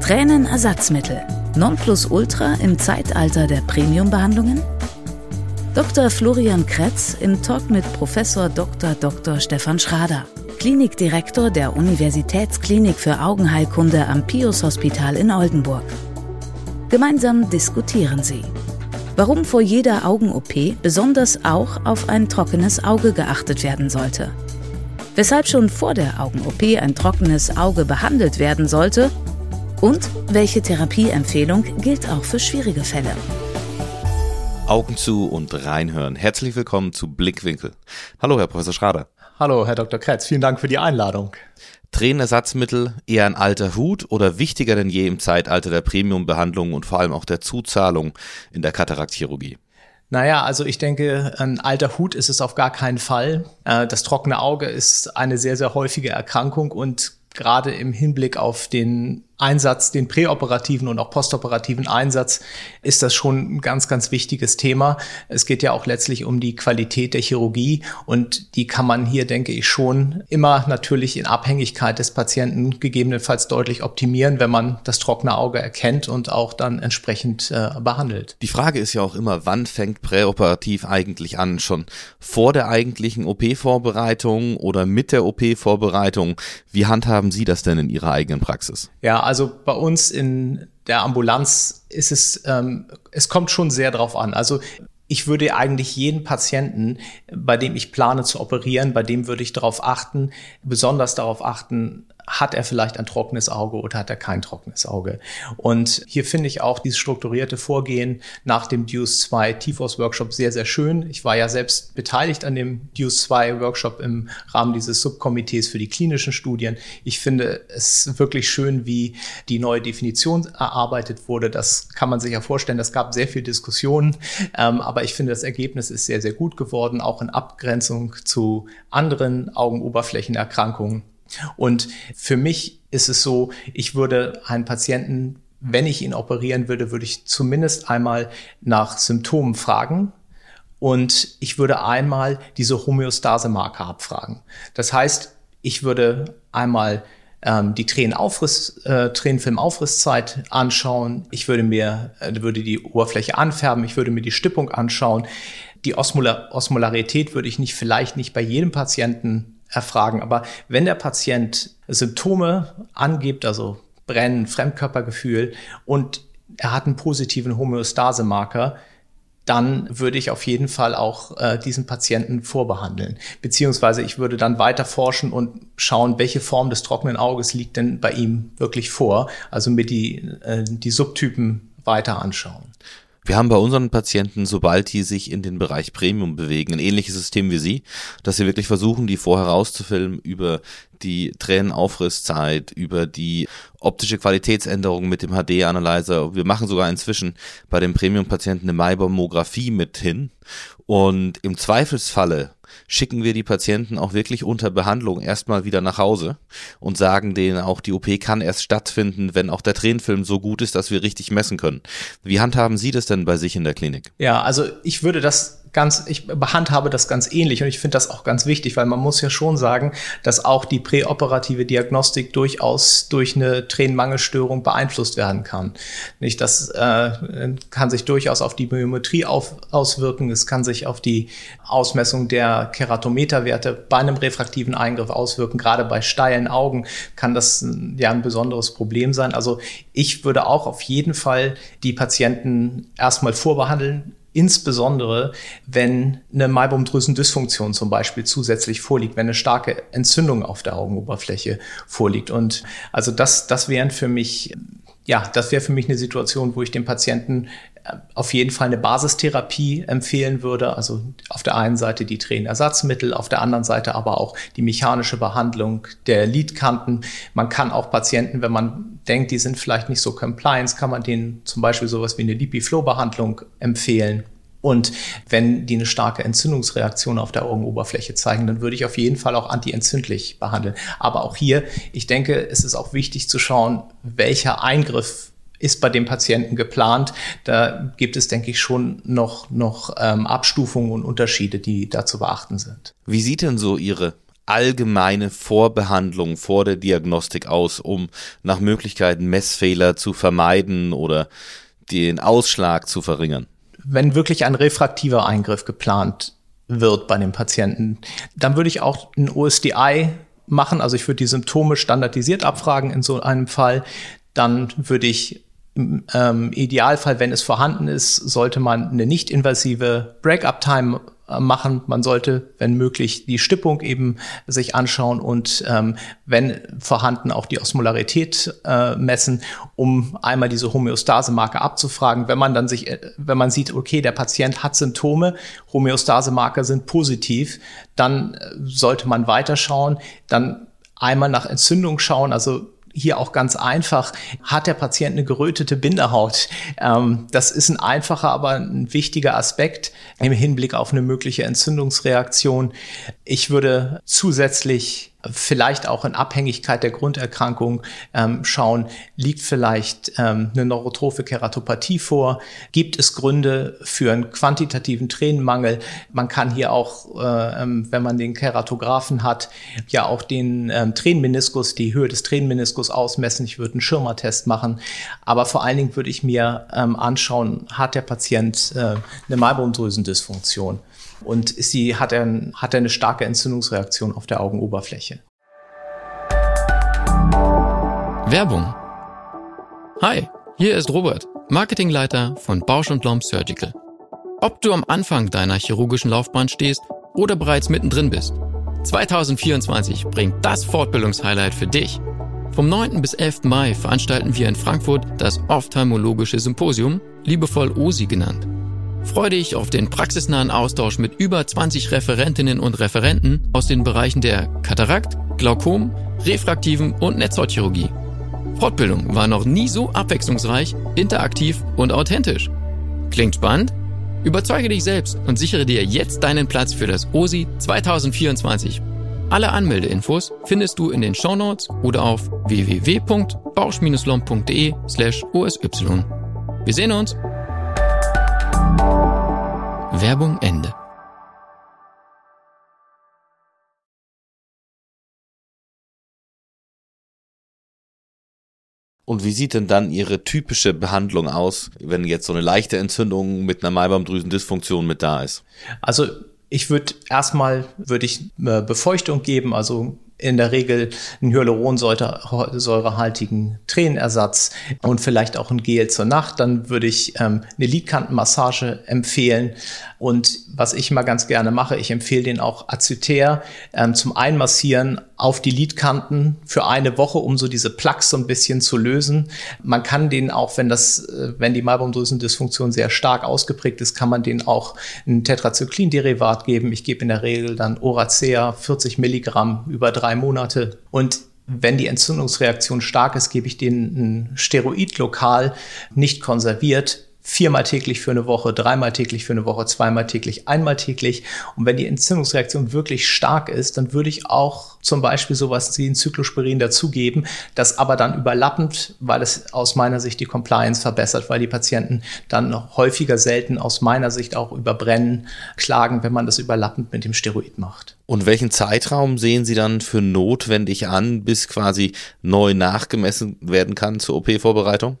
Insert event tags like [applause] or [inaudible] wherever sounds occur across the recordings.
Tränenersatzmittel, Nonplusultra im Zeitalter der Premiumbehandlungen? Dr. Florian Kretz im Talk mit Professor Dr. Dr. Stefan Schrader, Klinikdirektor der Universitätsklinik für Augenheilkunde am Pius Hospital in Oldenburg. Gemeinsam diskutieren sie. Warum vor jeder Augen-OP besonders auch auf ein trockenes Auge geachtet werden sollte. Weshalb schon vor der Augen-OP ein trockenes Auge behandelt werden sollte und welche Therapieempfehlung gilt auch für schwierige Fälle. Augen zu und reinhören. Herzlich willkommen zu Blickwinkel. Hallo, Herr Professor Schrader. Hallo, Herr Dr. Kretz. Vielen Dank für die Einladung. Tränenersatzmittel eher ein alter Hut oder wichtiger denn je im Zeitalter der Premiumbehandlung und vor allem auch der Zuzahlung in der Kataraktchirurgie? Naja, also ich denke, ein alter Hut ist es auf gar keinen Fall. Äh, das trockene Auge ist eine sehr, sehr häufige Erkrankung und gerade im Hinblick auf den Einsatz, den präoperativen und auch postoperativen Einsatz, ist das schon ein ganz, ganz wichtiges Thema. Es geht ja auch letztlich um die Qualität der Chirurgie und die kann man hier, denke ich, schon immer natürlich in Abhängigkeit des Patienten gegebenenfalls deutlich optimieren, wenn man das trockene Auge erkennt und auch dann entsprechend äh, behandelt. Die Frage ist ja auch immer, wann fängt präoperativ eigentlich an? Schon vor der eigentlichen OP-Vorbereitung oder mit der OP-Vorbereitung? Wie handhaben Sie das denn in Ihrer eigenen Praxis? Ja, also bei uns in der Ambulanz ist es, ähm, es kommt schon sehr drauf an. Also ich würde eigentlich jeden Patienten, bei dem ich plane zu operieren, bei dem würde ich darauf achten, besonders darauf achten, hat er vielleicht ein trockenes Auge oder hat er kein trockenes Auge. Und hier finde ich auch dieses strukturierte Vorgehen nach dem Deuce 2 TFOS Workshop sehr, sehr schön. Ich war ja selbst beteiligt an dem Deuce 2 Workshop im Rahmen dieses Subkomitees für die klinischen Studien. Ich finde es wirklich schön, wie die neue Definition erarbeitet wurde. Das kann man sich ja vorstellen. Es gab sehr viel Diskussionen, ähm, aber ich finde, das Ergebnis ist sehr, sehr gut geworden, auch in Abgrenzung zu anderen Augenoberflächenerkrankungen. Und für mich ist es so, ich würde einen Patienten, wenn ich ihn operieren würde, würde ich zumindest einmal nach Symptomen fragen. Und ich würde einmal diese Homöostase-Marker abfragen. Das heißt, ich würde einmal ähm, die Tränenaufriss, äh, Tränenfilmaufrisszeit anschauen. Ich würde mir, äh, würde die Oberfläche anfärben. Ich würde mir die Stippung anschauen. Die Osmolar Osmolarität würde ich nicht, vielleicht nicht bei jedem Patienten erfragen. Aber wenn der Patient Symptome angibt, also Brennen, Fremdkörpergefühl und er hat einen positiven Homöostase-Marker, dann würde ich auf jeden Fall auch äh, diesen Patienten vorbehandeln. Beziehungsweise ich würde dann weiter forschen und schauen, welche Form des trockenen Auges liegt denn bei ihm wirklich vor. Also mir die, äh, die Subtypen weiter anschauen. Wir haben bei unseren Patienten, sobald die sich in den Bereich Premium bewegen, ein ähnliches System wie Sie, dass sie wirklich versuchen, die vorher rauszufilmen über die Tränenaufrisszeit, über die optische Qualitätsänderung mit dem HD-Analyzer. Wir machen sogar inzwischen bei den Premium-Patienten eine Maibomographie mit hin. Und im Zweifelsfalle schicken wir die Patienten auch wirklich unter Behandlung erstmal wieder nach Hause und sagen denen auch, die OP kann erst stattfinden, wenn auch der Tränenfilm so gut ist, dass wir richtig messen können. Wie handhaben Sie das denn bei sich in der Klinik? Ja, also ich würde das ganz, ich behandhabe das ganz ähnlich und ich finde das auch ganz wichtig, weil man muss ja schon sagen, dass auch die präoperative Diagnostik durchaus durch eine Tränenmangelstörung beeinflusst werden kann. Nicht, das äh, kann sich durchaus auf die Biometrie auf, auswirken, es kann sich auf die Ausmessung der Keratometerwerte bei einem refraktiven Eingriff auswirken. Gerade bei steilen Augen kann das ja ein besonderes Problem sein. Also ich würde auch auf jeden Fall die Patienten erstmal vorbehandeln, Insbesondere, wenn eine Maibomdrüsendysfunktion zum Beispiel zusätzlich vorliegt, wenn eine starke Entzündung auf der Augenoberfläche vorliegt. Und also das, das wären für mich ja, das wäre für mich eine Situation, wo ich den Patienten auf jeden Fall eine Basistherapie empfehlen würde. Also auf der einen Seite die Tränenersatzmittel, auf der anderen Seite aber auch die mechanische Behandlung der Lidkanten. Man kann auch Patienten, wenn man denkt, die sind vielleicht nicht so compliance, kann man denen zum Beispiel sowas wie eine Lipiflow-Behandlung empfehlen. Und wenn die eine starke Entzündungsreaktion auf der Augenoberfläche zeigen, dann würde ich auf jeden Fall auch antientzündlich behandeln. Aber auch hier, ich denke, es ist auch wichtig zu schauen, welcher Eingriff ist bei dem Patienten geplant. Da gibt es, denke ich, schon noch, noch ähm, Abstufungen und Unterschiede, die da zu beachten sind. Wie sieht denn so Ihre allgemeine Vorbehandlung vor der Diagnostik aus, um nach Möglichkeiten Messfehler zu vermeiden oder den Ausschlag zu verringern? wenn wirklich ein refraktiver Eingriff geplant wird bei dem Patienten, dann würde ich auch ein OSDI machen. Also ich würde die Symptome standardisiert abfragen in so einem Fall. Dann würde ich im ähm, Idealfall, wenn es vorhanden ist, sollte man eine nicht invasive Break-up-Time äh, machen. Man sollte, wenn möglich, die Stippung eben sich anschauen und ähm, wenn vorhanden auch die Osmolarität äh, messen, um einmal diese Homöostase-Marke abzufragen. Wenn man dann sich, äh, wenn man sieht, okay, der Patient hat Symptome, Homöostase-Marker sind positiv, dann äh, sollte man weiterschauen, dann einmal nach Entzündung schauen, also hier auch ganz einfach, hat der Patient eine gerötete Bindehaut? Ähm, das ist ein einfacher, aber ein wichtiger Aspekt im Hinblick auf eine mögliche Entzündungsreaktion. Ich würde zusätzlich vielleicht auch in Abhängigkeit der Grunderkrankung ähm, schauen, liegt vielleicht ähm, eine neurotrophe Keratopathie vor, gibt es Gründe für einen quantitativen Tränenmangel. Man kann hier auch, äh, ähm, wenn man den Keratographen hat, ja auch den ähm, Tränenmeniskus, die Höhe des Tränenmeniskus ausmessen. Ich würde einen Schirmertest machen, aber vor allen Dingen würde ich mir ähm, anschauen, hat der Patient äh, eine Maibomdrüsendysfunktion und ist die, hat, er, hat er eine starke Entzündungsreaktion auf der Augenoberfläche. Werbung. Hi, hier ist Robert, Marketingleiter von Bausch Lomb Surgical. Ob du am Anfang deiner chirurgischen Laufbahn stehst oder bereits mittendrin bist, 2024 bringt das Fortbildungshighlight für dich. Vom 9. bis 11. Mai veranstalten wir in Frankfurt das Ophthalmologische Symposium, liebevoll OSI genannt. Freue dich auf den praxisnahen Austausch mit über 20 Referentinnen und Referenten aus den Bereichen der Katarakt, Glaukom, refraktiven und Netzhautchirurgie. Fortbildung war noch nie so abwechslungsreich, interaktiv und authentisch. Klingt spannend? Überzeuge dich selbst und sichere dir jetzt deinen Platz für das OSI 2024. Alle Anmeldeinfos findest du in den Shownotes oder auf www.bausch-lomb.de slash osy. Wir sehen uns! Werbung Ende. Und wie sieht denn dann Ihre typische Behandlung aus, wenn jetzt so eine leichte Entzündung mit einer Maibaumdrüsendysfunktion mit da ist? Also ich würde erstmal würde ich äh, Befeuchtung geben, also in der Regel einen hyaluronsäurehaltigen Tränenersatz und vielleicht auch ein Gel zur Nacht. Dann würde ich ähm, eine Lidkantenmassage empfehlen. Und was ich mal ganz gerne mache, ich empfehle den auch Azyter ähm, zum Einmassieren auf die Lidkanten für eine Woche, um so diese Plaques so ein bisschen zu lösen. Man kann den auch, wenn das, äh, wenn die Malbomdrüsendysfunktion sehr stark ausgeprägt ist, kann man den auch ein Tetrazyklin-Derivat geben. Ich gebe in der Regel dann Oracea 40 Milligramm über drei Monate und wenn die Entzündungsreaktion stark ist, gebe ich denen ein Steroid lokal, nicht konserviert, viermal täglich für eine Woche, dreimal täglich für eine Woche, zweimal täglich, einmal täglich. Und wenn die Entzündungsreaktion wirklich stark ist, dann würde ich auch zum Beispiel sowas wie ein Zyklosporin dazugeben, das aber dann überlappend, weil es aus meiner Sicht die Compliance verbessert, weil die Patienten dann häufiger selten aus meiner Sicht auch überbrennen, klagen, wenn man das überlappend mit dem Steroid macht. Und welchen Zeitraum sehen Sie dann für notwendig an, bis quasi neu nachgemessen werden kann zur OP-Vorbereitung?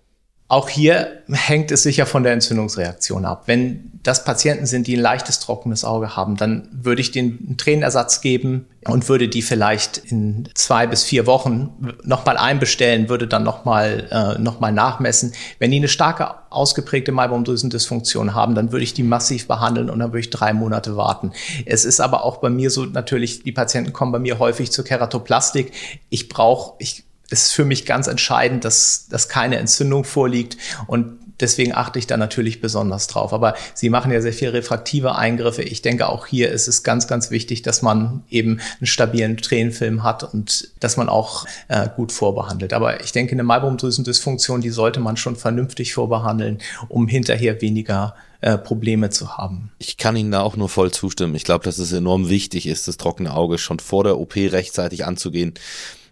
Auch hier hängt es sicher von der Entzündungsreaktion ab. Wenn das Patienten sind, die ein leichtes trockenes Auge haben, dann würde ich den Tränenersatz geben und würde die vielleicht in zwei bis vier Wochen nochmal einbestellen, würde dann nochmal äh, noch nachmessen. Wenn die eine starke ausgeprägte Maibomdrüsendysfunktion haben, dann würde ich die massiv behandeln und dann würde ich drei Monate warten. Es ist aber auch bei mir so natürlich, die Patienten kommen bei mir häufig zur Keratoplastik. Ich brauche, ich ist für mich ganz entscheidend, dass, dass keine Entzündung vorliegt. Und deswegen achte ich da natürlich besonders drauf. Aber Sie machen ja sehr viel refraktive Eingriffe. Ich denke, auch hier ist es ganz, ganz wichtig, dass man eben einen stabilen Tränenfilm hat und dass man auch äh, gut vorbehandelt. Aber ich denke, eine Maibomdrüsendysfunktion, die sollte man schon vernünftig vorbehandeln, um hinterher weniger äh, Probleme zu haben. Ich kann Ihnen da auch nur voll zustimmen. Ich glaube, dass es enorm wichtig ist, das trockene Auge schon vor der OP rechtzeitig anzugehen.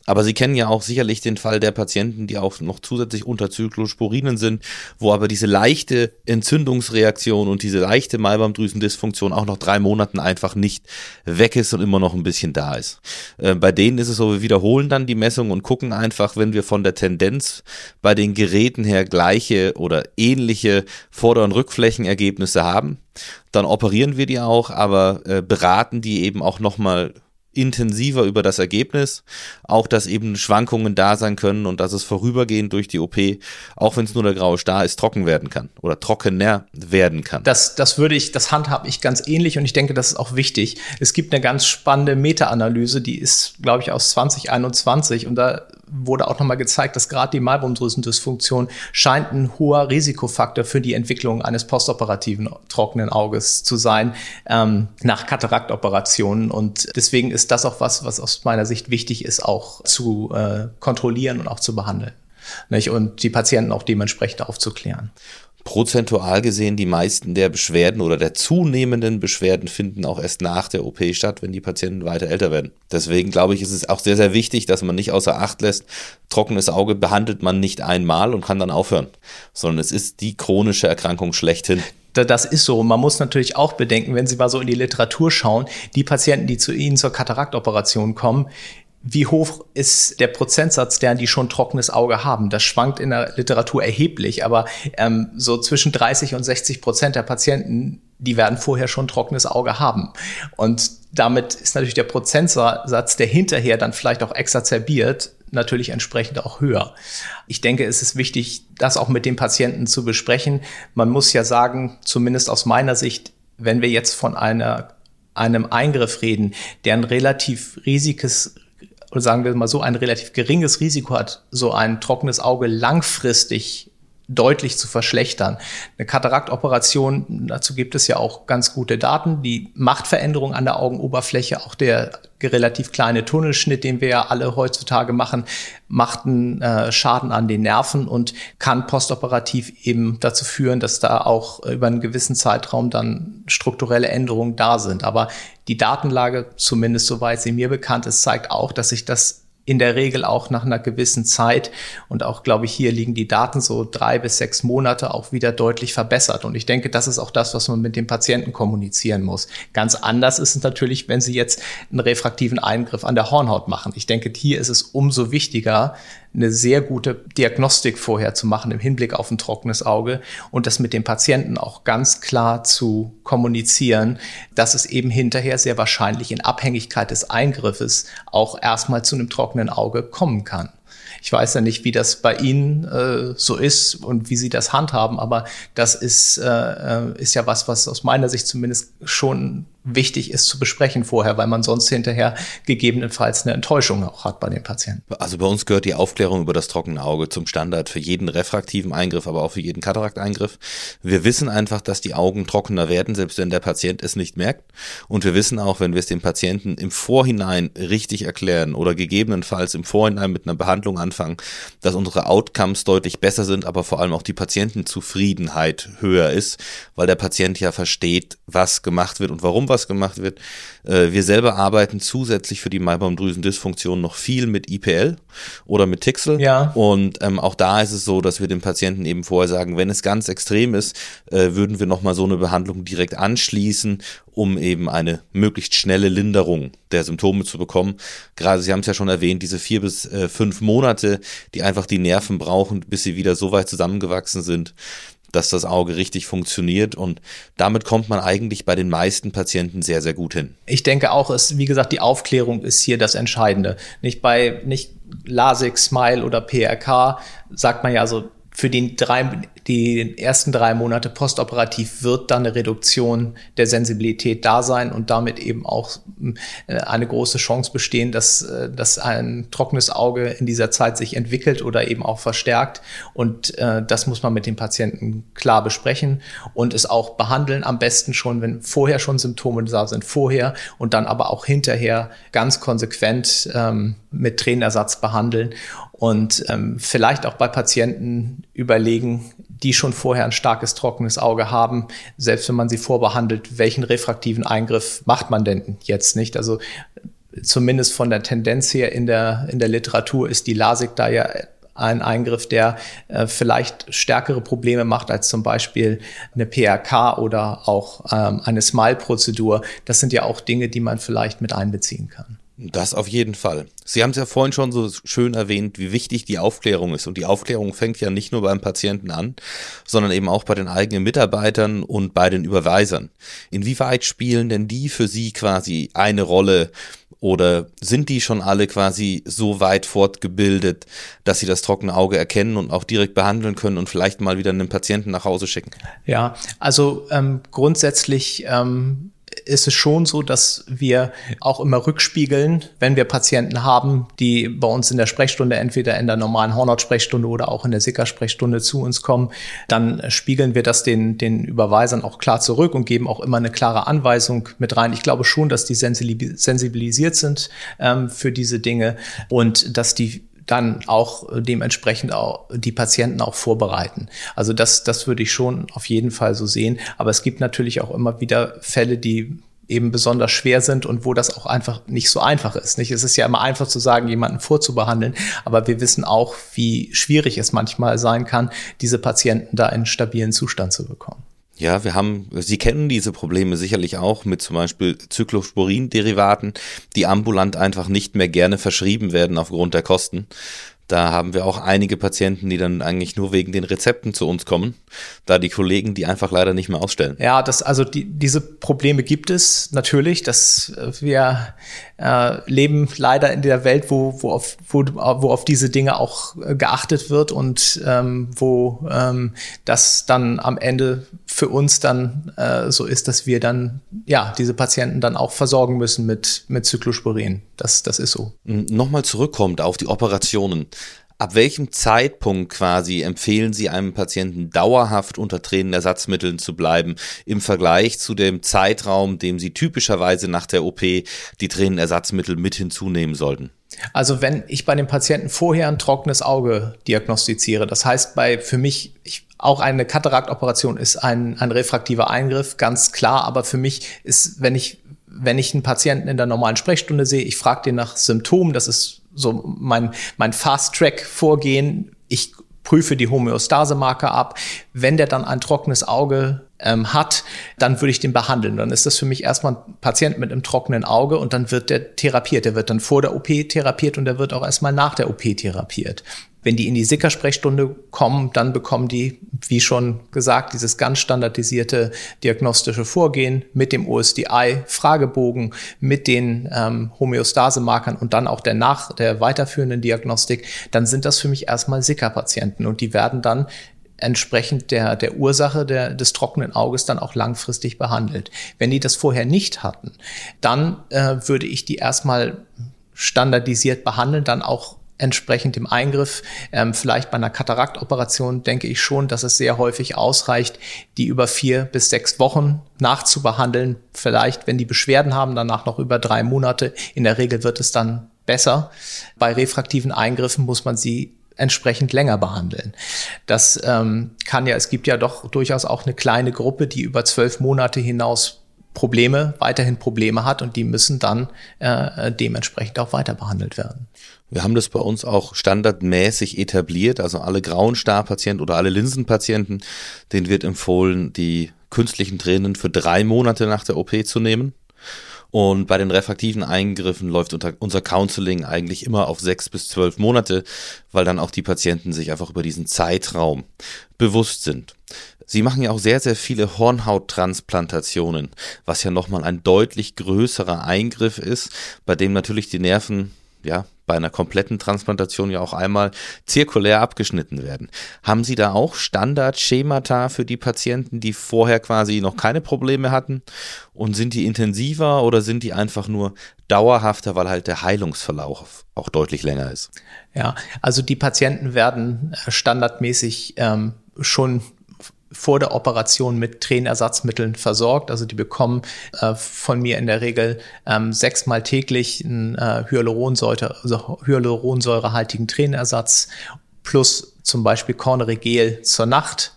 Aber Sie kennen ja auch sicherlich den Fall der Patienten, die auch noch zusätzlich unter Zyklosporinen sind, wo aber diese leichte Entzündungsreaktion und diese leichte Maibamdrüsendysfunktion auch noch drei Monaten einfach nicht weg ist und immer noch ein bisschen da ist. Äh, bei denen ist es so, wir wiederholen dann die Messung und gucken einfach, wenn wir von der Tendenz bei den Geräten her gleiche oder ähnliche Vorder- und Rückflächenergebnisse haben, dann operieren wir die auch, aber äh, beraten die eben auch nochmal intensiver über das Ergebnis, auch dass eben Schwankungen da sein können und dass es vorübergehend durch die OP, auch wenn es nur der graue Star ist, trocken werden kann oder trockener werden kann. Das, das würde ich, das handhabe ich ganz ähnlich und ich denke, das ist auch wichtig. Es gibt eine ganz spannende Meta-Analyse, die ist, glaube ich, aus 2021 und da wurde auch nochmal gezeigt, dass gerade die Malbumdrüsendysfunktion scheint ein hoher Risikofaktor für die Entwicklung eines postoperativen trockenen Auges zu sein ähm, nach Kataraktoperationen. Und deswegen ist das auch was, was aus meiner Sicht wichtig ist, auch zu äh, kontrollieren und auch zu behandeln. Nicht? Und die Patienten auch dementsprechend aufzuklären prozentual gesehen die meisten der Beschwerden oder der zunehmenden Beschwerden finden auch erst nach der OP statt, wenn die Patienten weiter älter werden. Deswegen glaube ich, ist es auch sehr, sehr wichtig, dass man nicht außer Acht lässt, trockenes Auge behandelt man nicht einmal und kann dann aufhören, sondern es ist die chronische Erkrankung schlechthin das ist so. Man muss natürlich auch bedenken, wenn Sie mal so in die Literatur schauen, die Patienten, die zu Ihnen zur Kataraktoperation kommen, wie hoch ist der Prozentsatz derer, die schon trockenes Auge haben? Das schwankt in der Literatur erheblich, aber ähm, so zwischen 30 und 60 Prozent der Patienten, die werden vorher schon trockenes Auge haben. Und damit ist natürlich der Prozentsatz, der hinterher dann vielleicht auch exacerbiert, natürlich entsprechend auch höher. Ich denke, es ist wichtig, das auch mit dem Patienten zu besprechen. Man muss ja sagen, zumindest aus meiner Sicht, wenn wir jetzt von einer einem Eingriff reden, der ein relativ riesiges oder sagen wir mal so, ein relativ geringes Risiko hat, so ein trockenes Auge langfristig deutlich zu verschlechtern. Eine Kataraktoperation, dazu gibt es ja auch ganz gute Daten. Die Machtveränderung an der Augenoberfläche, auch der relativ kleine Tunnelschnitt, den wir ja alle heutzutage machen, macht einen äh, Schaden an den Nerven und kann postoperativ eben dazu führen, dass da auch über einen gewissen Zeitraum dann strukturelle Änderungen da sind. Aber die Datenlage, zumindest soweit sie mir bekannt ist, zeigt auch, dass sich das in der Regel auch nach einer gewissen Zeit und auch, glaube ich, hier liegen die Daten so drei bis sechs Monate auch wieder deutlich verbessert. Und ich denke, das ist auch das, was man mit dem Patienten kommunizieren muss. Ganz anders ist es natürlich, wenn Sie jetzt einen refraktiven Eingriff an der Hornhaut machen. Ich denke, hier ist es umso wichtiger, eine sehr gute Diagnostik vorher zu machen im Hinblick auf ein trockenes Auge und das mit dem Patienten auch ganz klar zu kommunizieren, dass es eben hinterher sehr wahrscheinlich in Abhängigkeit des Eingriffes auch erstmal zu einem trockenen Auge kommen kann. Ich weiß ja nicht, wie das bei Ihnen äh, so ist und wie Sie das handhaben, aber das ist, äh, äh ist ja was, was aus meiner Sicht zumindest schon wichtig ist zu besprechen vorher, weil man sonst hinterher gegebenenfalls eine Enttäuschung auch hat bei den Patienten. Also bei uns gehört die Aufklärung über das trockene Auge zum Standard für jeden refraktiven Eingriff, aber auch für jeden Katarakteingriff. Wir wissen einfach, dass die Augen trockener werden, selbst wenn der Patient es nicht merkt. Und wir wissen auch, wenn wir es dem Patienten im Vorhinein richtig erklären oder gegebenenfalls im Vorhinein mit einer Behandlung anfangen, dass unsere Outcomes deutlich besser sind, aber vor allem auch die Patientenzufriedenheit höher ist, weil der Patient ja versteht, was gemacht wird und warum was was gemacht wird. Äh, wir selber arbeiten zusätzlich für die Maibaumdrüsendysfunktion noch viel mit IPL oder mit Tixel. Ja. Und ähm, auch da ist es so, dass wir dem Patienten eben vorher sagen, wenn es ganz extrem ist, äh, würden wir nochmal so eine Behandlung direkt anschließen, um eben eine möglichst schnelle Linderung der Symptome zu bekommen. Gerade, Sie haben es ja schon erwähnt, diese vier bis äh, fünf Monate, die einfach die Nerven brauchen, bis sie wieder so weit zusammengewachsen sind, dass das Auge richtig funktioniert und damit kommt man eigentlich bei den meisten Patienten sehr, sehr gut hin. Ich denke auch, ist, wie gesagt, die Aufklärung ist hier das Entscheidende. Nicht bei, nicht LASIK, Smile oder PRK sagt man ja so, für die, drei, die ersten drei Monate postoperativ wird dann eine Reduktion der Sensibilität da sein und damit eben auch äh, eine große Chance bestehen, dass, äh, dass ein trockenes Auge in dieser Zeit sich entwickelt oder eben auch verstärkt. Und äh, das muss man mit dem Patienten klar besprechen und es auch behandeln. Am besten schon, wenn vorher schon Symptome da sind, vorher und dann aber auch hinterher ganz konsequent ähm, mit Tränenersatz behandeln und ähm, vielleicht auch bei Patienten überlegen, die schon vorher ein starkes trockenes Auge haben, selbst wenn man sie vorbehandelt, welchen refraktiven Eingriff macht man denn jetzt nicht? Also zumindest von der Tendenz her in der, in der Literatur ist die LASIK da ja ein Eingriff, der äh, vielleicht stärkere Probleme macht als zum Beispiel eine PRK oder auch ähm, eine Smile-Prozedur. Das sind ja auch Dinge, die man vielleicht mit einbeziehen kann. Das auf jeden Fall. Sie haben es ja vorhin schon so schön erwähnt, wie wichtig die Aufklärung ist. Und die Aufklärung fängt ja nicht nur beim Patienten an, sondern eben auch bei den eigenen Mitarbeitern und bei den Überweisern. Inwieweit spielen denn die für Sie quasi eine Rolle oder sind die schon alle quasi so weit fortgebildet, dass sie das trockene Auge erkennen und auch direkt behandeln können und vielleicht mal wieder einen Patienten nach Hause schicken? Ja, also ähm, grundsätzlich ähm, ist es schon so, dass wir auch immer rückspiegeln, wenn wir Patienten haben, die bei uns in der Sprechstunde entweder in der normalen Hornhaut-Sprechstunde oder auch in der Sicker-Sprechstunde zu uns kommen, dann spiegeln wir das den, den Überweisern auch klar zurück und geben auch immer eine klare Anweisung mit rein. Ich glaube schon, dass die sensibilisiert sind ähm, für diese Dinge und dass die dann auch äh, dementsprechend auch die Patienten auch vorbereiten. Also das, das würde ich schon auf jeden Fall so sehen. Aber es gibt natürlich auch immer wieder Fälle, die eben besonders schwer sind und wo das auch einfach nicht so einfach ist. Nicht? Es ist ja immer einfach zu sagen, jemanden vorzubehandeln, aber wir wissen auch, wie schwierig es manchmal sein kann, diese Patienten da in stabilen Zustand zu bekommen. Ja, wir haben, Sie kennen diese Probleme sicherlich auch mit zum Beispiel Cyclosporin-Derivaten, die ambulant einfach nicht mehr gerne verschrieben werden aufgrund der Kosten. Da haben wir auch einige Patienten, die dann eigentlich nur wegen den Rezepten zu uns kommen, da die Kollegen die einfach leider nicht mehr ausstellen. Ja, das, also die, diese Probleme gibt es natürlich, dass wir äh, leben leider in der Welt, wo, wo, auf, wo, wo auf diese Dinge auch geachtet wird und ähm, wo ähm, das dann am Ende für uns dann äh, so ist, dass wir dann ja diese Patienten dann auch versorgen müssen mit, mit Cyclosporin. Das, das ist so. Nochmal zurückkommt auf die Operationen. Ab welchem Zeitpunkt quasi empfehlen Sie einem Patienten dauerhaft unter Tränenersatzmitteln zu bleiben im Vergleich zu dem Zeitraum, dem Sie typischerweise nach der OP die Tränenersatzmittel mit hinzunehmen sollten? Also wenn ich bei dem Patienten vorher ein trockenes Auge diagnostiziere, das heißt bei für mich ich, auch eine Kataraktoperation ist ein, ein refraktiver Eingriff, ganz klar, aber für mich ist, wenn ich wenn ich einen Patienten in der normalen Sprechstunde sehe, ich frage den nach Symptomen, das ist so mein, mein Fast-Track-Vorgehen. Ich prüfe die Homöostase-Marker ab. Wenn der dann ein trockenes Auge ähm, hat, dann würde ich den behandeln. Dann ist das für mich erstmal ein Patient mit einem trockenen Auge und dann wird der therapiert. Der wird dann vor der OP therapiert und der wird auch erstmal nach der OP therapiert. Wenn die in die Sicker-Sprechstunde kommen, dann bekommen die, wie schon gesagt, dieses ganz standardisierte diagnostische Vorgehen mit dem OSDI-Fragebogen, mit den ähm, Homöostase-Markern und dann auch der nach der weiterführenden Diagnostik, dann sind das für mich erstmal Sicker-Patienten und die werden dann entsprechend der, der Ursache der, des trockenen Auges dann auch langfristig behandelt. Wenn die das vorher nicht hatten, dann äh, würde ich die erstmal standardisiert behandeln, dann auch entsprechend dem Eingriff. Ähm, vielleicht bei einer Kataraktoperation denke ich schon, dass es sehr häufig ausreicht, die über vier bis sechs Wochen nachzubehandeln. Vielleicht, wenn die Beschwerden haben, danach noch über drei Monate. In der Regel wird es dann besser. Bei refraktiven Eingriffen muss man sie entsprechend länger behandeln. Das ähm, kann ja, es gibt ja doch durchaus auch eine kleine Gruppe, die über zwölf Monate hinaus Probleme, weiterhin Probleme hat und die müssen dann äh, dementsprechend auch weiter behandelt werden. Wir haben das bei uns auch standardmäßig etabliert, also alle grauen Starpatienten oder alle Linsenpatienten, denen wird empfohlen, die künstlichen Tränen für drei Monate nach der OP zu nehmen. Und bei den refraktiven Eingriffen läuft unser Counseling eigentlich immer auf sechs bis zwölf Monate, weil dann auch die Patienten sich einfach über diesen Zeitraum bewusst sind. Sie machen ja auch sehr, sehr viele Hornhauttransplantationen, was ja nochmal ein deutlich größerer Eingriff ist, bei dem natürlich die Nerven ja, bei einer kompletten Transplantation ja auch einmal zirkulär abgeschnitten werden. Haben Sie da auch Standardschemata für die Patienten, die vorher quasi noch keine Probleme hatten? Und sind die intensiver oder sind die einfach nur dauerhafter, weil halt der Heilungsverlauf auch deutlich länger ist? Ja, also die Patienten werden standardmäßig ähm, schon vor der Operation mit Tränenersatzmitteln versorgt. Also die bekommen äh, von mir in der Regel ähm, sechsmal täglich einen äh, Hyaluronsäure, also hyaluronsäurehaltigen Tränenersatz plus zum Beispiel Cornerigel zur Nacht.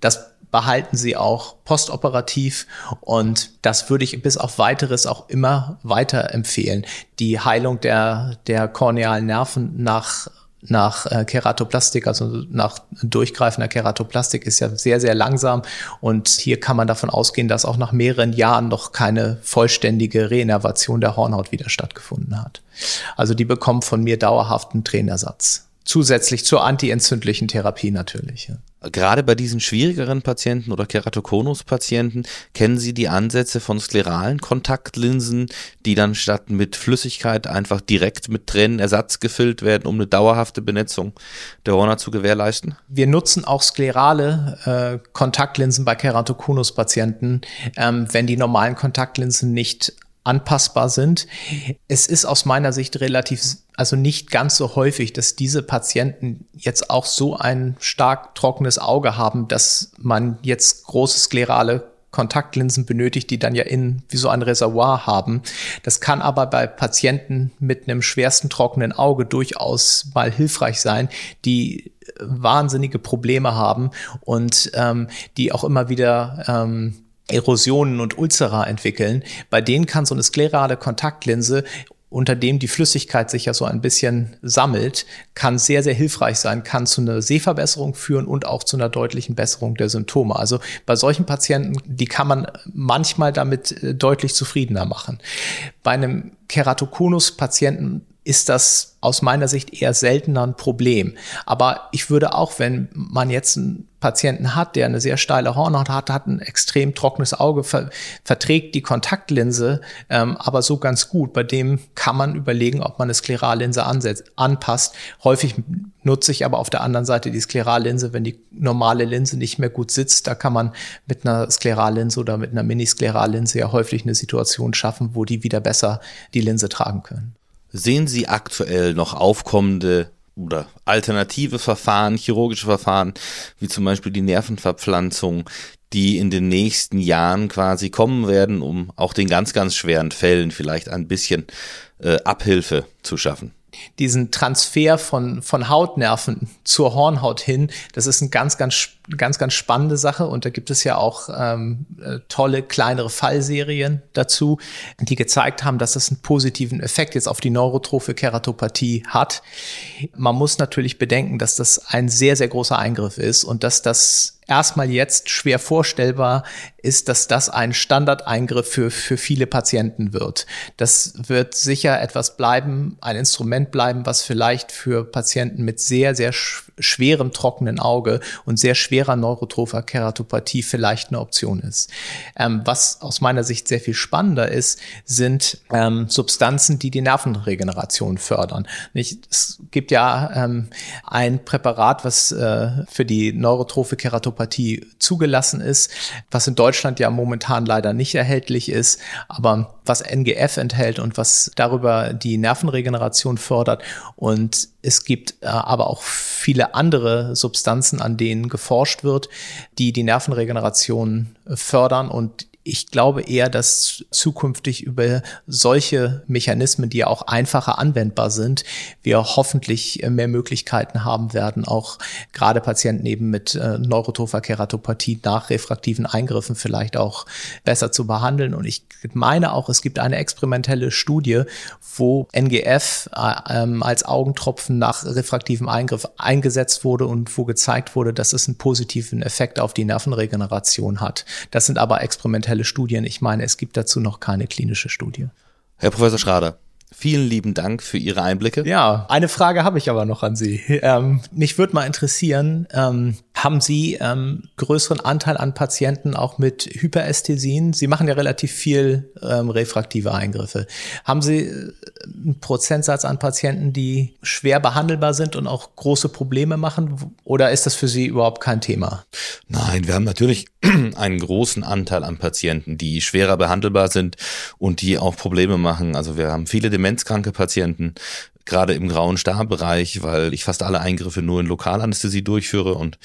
Das behalten sie auch postoperativ und das würde ich bis auf weiteres auch immer weiter empfehlen. Die Heilung der, der kornealen Nerven nach nach äh, Keratoplastik, also nach durchgreifender Keratoplastik ist ja sehr, sehr langsam. Und hier kann man davon ausgehen, dass auch nach mehreren Jahren noch keine vollständige Reinnervation der Hornhaut wieder stattgefunden hat. Also die bekommen von mir dauerhaften Trainersatz. Zusätzlich zur antientzündlichen Therapie natürlich. Ja. Gerade bei diesen schwierigeren Patienten oder Keratokonus-Patienten kennen Sie die Ansätze von skleralen Kontaktlinsen, die dann statt mit Flüssigkeit einfach direkt mit Tränenersatz gefüllt werden, um eine dauerhafte Benetzung der Horner zu gewährleisten? Wir nutzen auch sklerale äh, Kontaktlinsen bei Keratokonus-Patienten, ähm, wenn die normalen Kontaktlinsen nicht anpassbar sind. Es ist aus meiner Sicht relativ, also nicht ganz so häufig, dass diese Patienten jetzt auch so ein stark trockenes Auge haben, dass man jetzt große sklerale Kontaktlinsen benötigt, die dann ja innen wie so ein Reservoir haben. Das kann aber bei Patienten mit einem schwersten trockenen Auge durchaus mal hilfreich sein, die wahnsinnige Probleme haben und ähm, die auch immer wieder ähm, Erosionen und Ulzera entwickeln. Bei denen kann so eine sklerale Kontaktlinse unter dem die Flüssigkeit sich ja so ein bisschen sammelt, kann sehr, sehr hilfreich sein, kann zu einer Sehverbesserung führen und auch zu einer deutlichen Besserung der Symptome. Also bei solchen Patienten, die kann man manchmal damit äh, deutlich zufriedener machen. Bei einem Keratokonus-Patienten ist das aus meiner Sicht eher seltener ein Problem. Aber ich würde auch, wenn man jetzt einen Patienten hat, der eine sehr steile Hornhaut hat, hat ein extrem trockenes Auge, ver verträgt die Kontaktlinse ähm, aber so ganz gut. Bei dem kann man überlegen, ob man eine Sklerallinse ansetzt, anpasst. Häufig nutze ich aber auf der anderen Seite die Sklerallinse, wenn die normale Linse nicht mehr gut sitzt. Da kann man mit einer Sklerallinse oder mit einer Minisklerallinse ja häufig eine Situation schaffen, wo die wieder besser die Linse tragen können. Sehen Sie aktuell noch aufkommende oder alternative Verfahren, chirurgische Verfahren, wie zum Beispiel die Nervenverpflanzung, die in den nächsten Jahren quasi kommen werden, um auch den ganz, ganz schweren Fällen vielleicht ein bisschen äh, Abhilfe zu schaffen? diesen Transfer von, von Hautnerven zur Hornhaut hin, das ist eine ganz, ganz, ganz, ganz spannende Sache. Und da gibt es ja auch ähm, äh, tolle kleinere Fallserien dazu, die gezeigt haben, dass das einen positiven Effekt jetzt auf die neurotrophe Keratopathie hat. Man muss natürlich bedenken, dass das ein sehr, sehr großer Eingriff ist und dass das erstmal jetzt schwer vorstellbar ist, dass das ein Standardeingriff für, für viele Patienten wird. Das wird sicher etwas bleiben, ein Instrument bleiben, was vielleicht für Patienten mit sehr, sehr schwerem trockenen Auge und sehr schwerer neurotropher Keratopathie vielleicht eine Option ist. Ähm, was aus meiner Sicht sehr viel spannender ist, sind ähm, Substanzen, die die Nervenregeneration fördern. Nicht? Es gibt ja ähm, ein Präparat, was äh, für die neurotrophe Keratopathie zugelassen ist, was in Deutschland ja momentan leider nicht erhältlich ist, aber was NGF enthält und was darüber die Nervenregeneration fördert. Und es gibt äh, aber auch viele andere Substanzen, an denen geforscht wird, die die Nervenregeneration fördern und ich glaube eher, dass zukünftig über solche Mechanismen, die ja auch einfacher anwendbar sind, wir hoffentlich mehr Möglichkeiten haben werden, auch gerade Patienten eben mit äh, neurotropher Keratopathie nach refraktiven Eingriffen vielleicht auch besser zu behandeln. Und ich meine auch, es gibt eine experimentelle Studie, wo NGF äh, ähm, als Augentropfen nach refraktivem Eingriff eingesetzt wurde und wo gezeigt wurde, dass es einen positiven Effekt auf die Nervenregeneration hat. Das sind aber experimentelle experimentelle Studien. Ich meine, es gibt dazu noch keine klinische Studie. Herr Professor Schrader, Vielen lieben Dank für Ihre Einblicke. Ja, eine Frage habe ich aber noch an Sie. Ähm, mich würde mal interessieren, ähm, Haben Sie ähm, größeren Anteil an Patienten auch mit Hyperästhesien? Sie machen ja relativ viel ähm, refraktive Eingriffe. Haben Sie äh, einen Prozentsatz an Patienten, die schwer behandelbar sind und auch große Probleme machen? Oder ist das für Sie überhaupt kein Thema? Nein, wir haben natürlich [clears throat] einen großen Anteil an Patienten, die schwerer behandelbar sind und die auch Probleme machen. Also wir haben viele demenzkranke Patienten, gerade im grauen Starbereich, weil ich fast alle Eingriffe nur in Lokalanästhesie durchführe und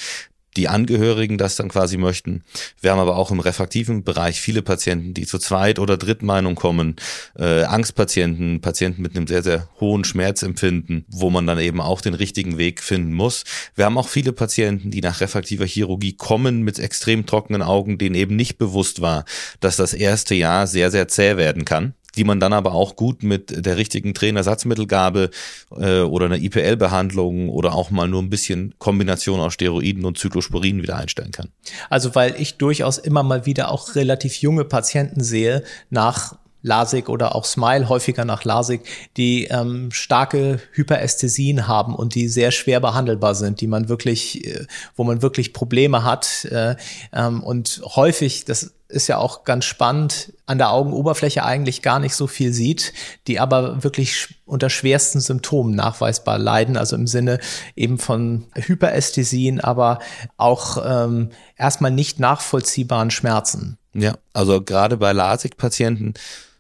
die Angehörigen das dann quasi möchten. Wir haben aber auch im refraktiven Bereich viele Patienten, die zur Zweit- oder Drittmeinung kommen, äh, Angstpatienten, Patienten mit einem sehr, sehr hohen Schmerzempfinden, wo man dann eben auch den richtigen Weg finden muss. Wir haben auch viele Patienten, die nach refraktiver Chirurgie kommen mit extrem trockenen Augen, denen eben nicht bewusst war, dass das erste Jahr sehr, sehr zäh werden kann die man dann aber auch gut mit der richtigen Trainersatzmittelgabe äh, oder einer IPL-Behandlung oder auch mal nur ein bisschen Kombination aus Steroiden und Cyclosporin wieder einstellen kann. Also weil ich durchaus immer mal wieder auch relativ junge Patienten sehe nach LASIK oder auch Smile, häufiger nach LASIK, die ähm, starke Hyperästhesien haben und die sehr schwer behandelbar sind, die man wirklich, äh, wo man wirklich Probleme hat. Äh, ähm, und häufig, das ist ja auch ganz spannend, an der Augenoberfläche eigentlich gar nicht so viel sieht, die aber wirklich unter schwersten Symptomen nachweisbar leiden, also im Sinne eben von Hyperästhesien, aber auch ähm, erstmal nicht nachvollziehbaren Schmerzen. Ja, also gerade bei LASIK-Patienten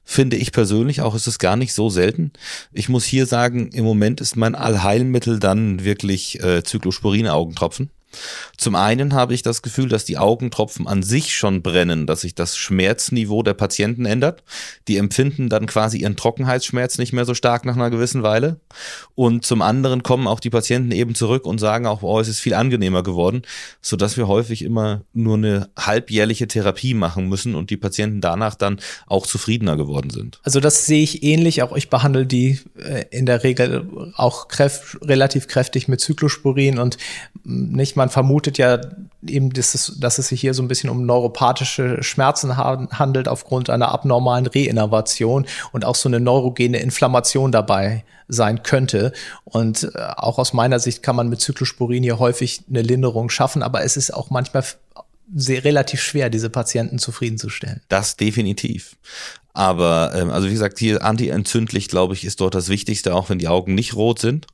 finde ich persönlich auch, ist es gar nicht so selten. Ich muss hier sagen, im Moment ist mein Allheilmittel dann wirklich äh, Zyklosporin-Augentropfen. Zum einen habe ich das Gefühl, dass die Augentropfen an sich schon brennen, dass sich das Schmerzniveau der Patienten ändert. Die empfinden dann quasi ihren Trockenheitsschmerz nicht mehr so stark nach einer gewissen Weile. Und zum anderen kommen auch die Patienten eben zurück und sagen auch, oh, es ist viel angenehmer geworden, sodass wir häufig immer nur eine halbjährliche Therapie machen müssen und die Patienten danach dann auch zufriedener geworden sind. Also das sehe ich ähnlich. Auch ich behandle die äh, in der Regel auch kräft, relativ kräftig mit Zyklosporin und nicht man vermutet ja eben, dass es, dass es sich hier so ein bisschen um neuropathische Schmerzen handelt aufgrund einer abnormalen Reinnervation und auch so eine neurogene Inflammation dabei sein könnte. Und äh, auch aus meiner Sicht kann man mit Zyklosporin hier häufig eine Linderung schaffen, aber es ist auch manchmal sehr relativ schwer, diese Patienten zufriedenzustellen. Das definitiv. Aber ähm, also wie gesagt, hier antientzündlich, glaube ich, ist dort das Wichtigste, auch wenn die Augen nicht rot sind,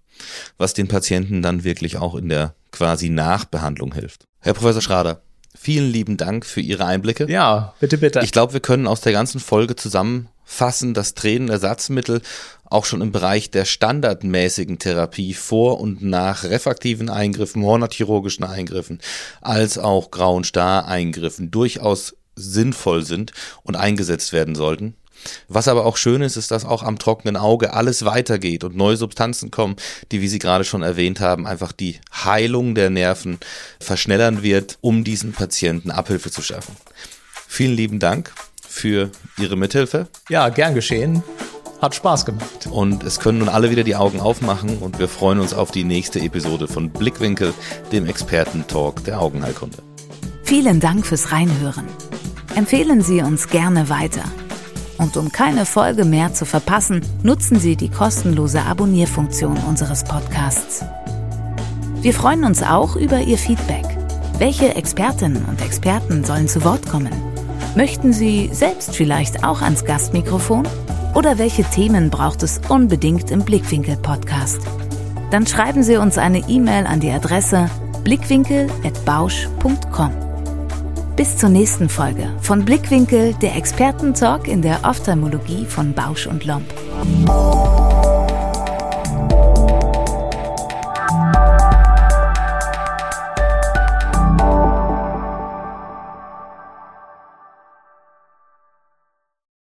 was den Patienten dann wirklich auch in der quasi Nachbehandlung hilft. Herr Professor Schrader, vielen lieben Dank für Ihre Einblicke. Ja, bitte, bitte. Ich glaube, wir können aus der ganzen Folge zusammenfassen, dass Tränenersatzmittel auch schon im Bereich der standardmäßigen Therapie vor und nach refraktiven Eingriffen, hornhautchirurgischen Eingriffen, als auch grauen Star-Eingriffen durchaus sinnvoll sind und eingesetzt werden sollten. Was aber auch schön ist, ist, dass auch am trockenen Auge alles weitergeht und neue Substanzen kommen, die, wie Sie gerade schon erwähnt haben, einfach die Heilung der Nerven verschnellern wird, um diesen Patienten Abhilfe zu schaffen. Vielen lieben Dank für Ihre Mithilfe. Ja, gern geschehen. Hat Spaß gemacht. Und es können nun alle wieder die Augen aufmachen und wir freuen uns auf die nächste Episode von Blickwinkel, dem Experten-Talk der Augenheilkunde. Vielen Dank fürs Reinhören. Empfehlen Sie uns gerne weiter. Und um keine Folge mehr zu verpassen, nutzen Sie die kostenlose Abonnierfunktion unseres Podcasts. Wir freuen uns auch über Ihr Feedback. Welche Expertinnen und Experten sollen zu Wort kommen? Möchten Sie selbst vielleicht auch ans Gastmikrofon? Oder welche Themen braucht es unbedingt im Blickwinkel-Podcast? Dann schreiben Sie uns eine E-Mail an die Adresse blickwinkel.bausch.com. Bis zur nächsten Folge von Blickwinkel, der Expertentalk in der Ophthalmologie von Bausch und Lomb.